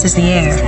Trance is the air.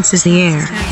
Is the air.